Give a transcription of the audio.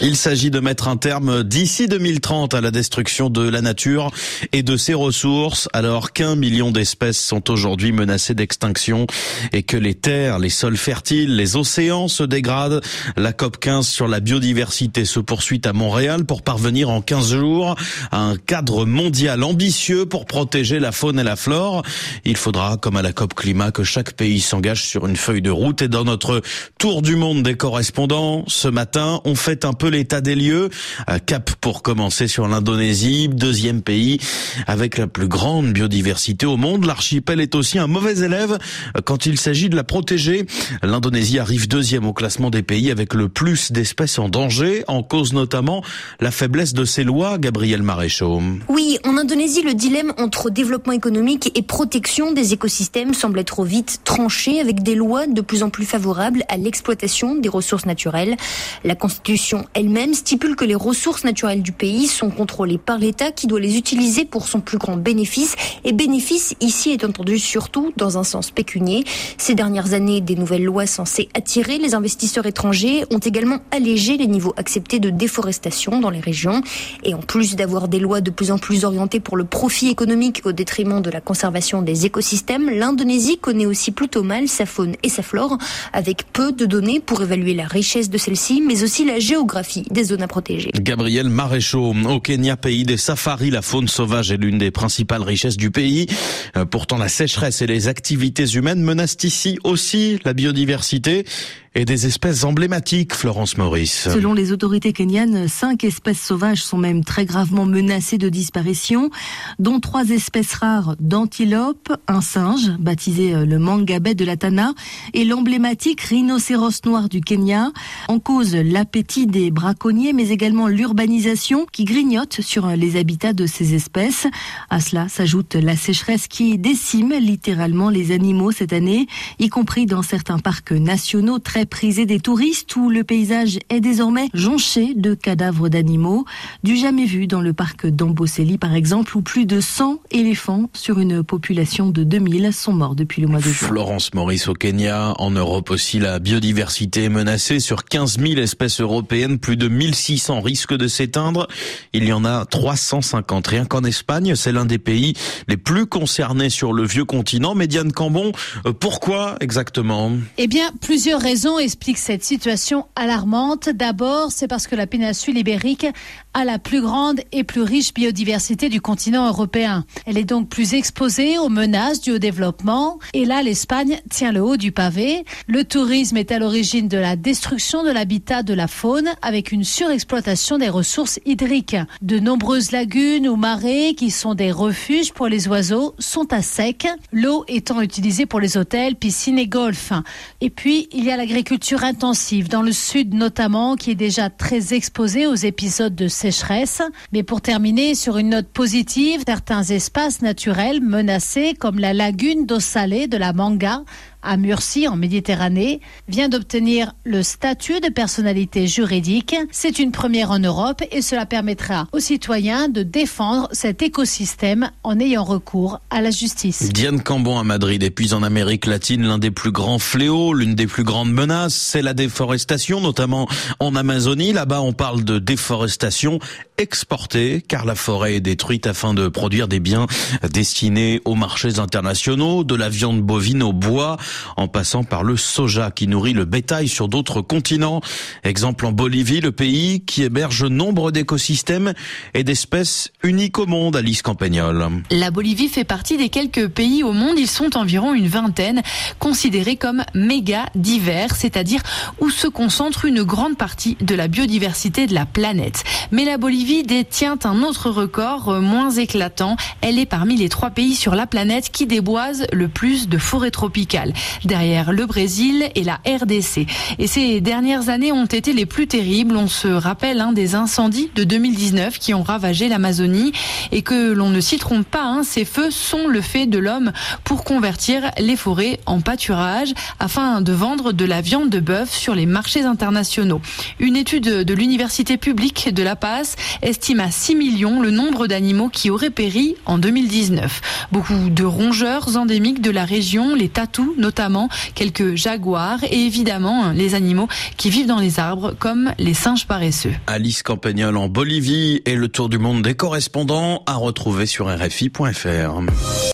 Il s'agit de mettre un terme d'ici 2030 à la destruction de la nature et de ses ressources, alors qu'un million d'espèces sont aujourd'hui menacées d'extinction et que les terres, les sols fertiles, les océans se dégradent. La COP 15 sur la biodiversité se poursuit à Montréal pour parvenir en 15 jours à un cadre mondial ambitieux pour protéger la faune et la flore. Il faudra, comme à la COP climat, que chaque pays s'engage sur une feuille de route et dans notre tour du monde des correspondants, ce matin, on fait un peu l'état des lieux. Cap pour commencer sur l'Indonésie, deuxième pays avec la plus grande biodiversité au monde. L'archipel est aussi un mauvais élève quand il s'agit de la protéger. L'Indonésie arrive deuxième au classement des pays avec le plus d'espèces en danger, en cause notamment la faiblesse de ses lois, Gabriel Maréchaux. Oui, en Indonésie, le dilemme entre développement économique et protection des écosystèmes semble être vite tranché avec des lois de plus en plus favorables à l'exploitation des ressources naturelles. La constitution elle-même stipule que les ressources naturelles du pays sont contrôlées par l'État qui doit les utiliser pour son plus grand bénéfice. Et bénéfice ici est entendu surtout dans un sens pécunier. Ces dernières années, des nouvelles lois censées attirer les investisseurs étrangers ont également allégé les niveaux acceptés de déforestation dans les régions. Et en plus d'avoir des lois de plus en plus orientées pour le profit économique au détriment de la conservation des écosystèmes, l'Indonésie connaît aussi plutôt mal sa faune et sa flore, avec peu de données pour évaluer la richesse de celle-ci, mais aussi la géographie Gabriel Maréchaux, au Kenya, pays des safaris, la faune sauvage est l'une des principales richesses du pays. Euh, pourtant, la sécheresse et les activités humaines menacent ici aussi la biodiversité et des espèces emblématiques, Florence Maurice. Selon les autorités kenyanes, cinq espèces sauvages sont même très gravement menacées de disparition, dont trois espèces rares d'antilopes, un singe, baptisé euh, le mangabé de la Tana, et l'emblématique rhinocéros noir du Kenya, en cause l'appétit des braconniers, mais également l'urbanisation qui grignote sur euh, les habitats de ces espèces. À cela s'ajoute la sécheresse qui décime littéralement les animaux cette année, y compris dans certains parcs nationaux très prisé des touristes où le paysage est désormais jonché de cadavres d'animaux, du jamais vu dans le parc d'Amboseli par exemple, où plus de 100 éléphants sur une population de 2000 sont morts depuis le mois de juin. Florence Maurice au Kenya, en Europe aussi la biodiversité est menacée. Sur 15 000 espèces européennes, plus de 1600 risquent de s'éteindre. Il y en a 350 rien qu'en Espagne. C'est l'un des pays les plus concernés sur le vieux continent. Médiane Cambon, euh, pourquoi exactement? Eh bien, plusieurs raisons explique cette situation alarmante. D'abord, c'est parce que la péninsule ibérique a la plus grande et plus riche biodiversité du continent européen. Elle est donc plus exposée aux menaces du haut développement. Et là, l'Espagne tient le haut du pavé. Le tourisme est à l'origine de la destruction de l'habitat de la faune avec une surexploitation des ressources hydriques. De nombreuses lagunes ou marais qui sont des refuges pour les oiseaux sont à sec, l'eau étant utilisée pour les hôtels, piscines et golf. Et puis, il y a l'agriculture agriculture intensive dans le sud notamment qui est déjà très exposé aux épisodes de sécheresse. Mais pour terminer sur une note positive, certains espaces naturels menacés comme la lagune d'eau salée de la Manga à Murcie, en Méditerranée, vient d'obtenir le statut de personnalité juridique. C'est une première en Europe et cela permettra aux citoyens de défendre cet écosystème en ayant recours à la justice. Diane Cambon à Madrid et puis en Amérique latine, l'un des plus grands fléaux, l'une des plus grandes menaces, c'est la déforestation, notamment en Amazonie. Là-bas, on parle de déforestation exportée, car la forêt est détruite afin de produire des biens destinés aux marchés internationaux, de la viande bovine au bois, en passant par le soja qui nourrit le bétail sur d'autres continents. Exemple en Bolivie, le pays qui héberge nombre d'écosystèmes et d'espèces uniques au monde, Alice Campagnol. La Bolivie fait partie des quelques pays au monde, ils sont environ une vingtaine, considérés comme méga divers, c'est-à-dire où se concentre une grande partie de la biodiversité de la planète. Mais la Bolivie détient un autre record euh, moins éclatant. Elle est parmi les trois pays sur la planète qui déboisent le plus de forêts tropicales derrière le Brésil et la RDC. Et ces dernières années ont été les plus terribles. On se rappelle hein, des incendies de 2019 qui ont ravagé l'Amazonie et que l'on ne s'y trompe pas, hein, ces feux sont le fait de l'homme pour convertir les forêts en pâturage afin de vendre de la viande de bœuf sur les marchés internationaux. Une étude de l'université publique de La Paz estime à 6 millions le nombre d'animaux qui auraient péri en 2019. Beaucoup de rongeurs endémiques de la région, les tatous notamment, quelques jaguars et évidemment les animaux qui vivent dans les arbres comme les singes paresseux. Alice Campagnol en Bolivie et le tour du monde des correspondants à retrouver sur RFI.fr.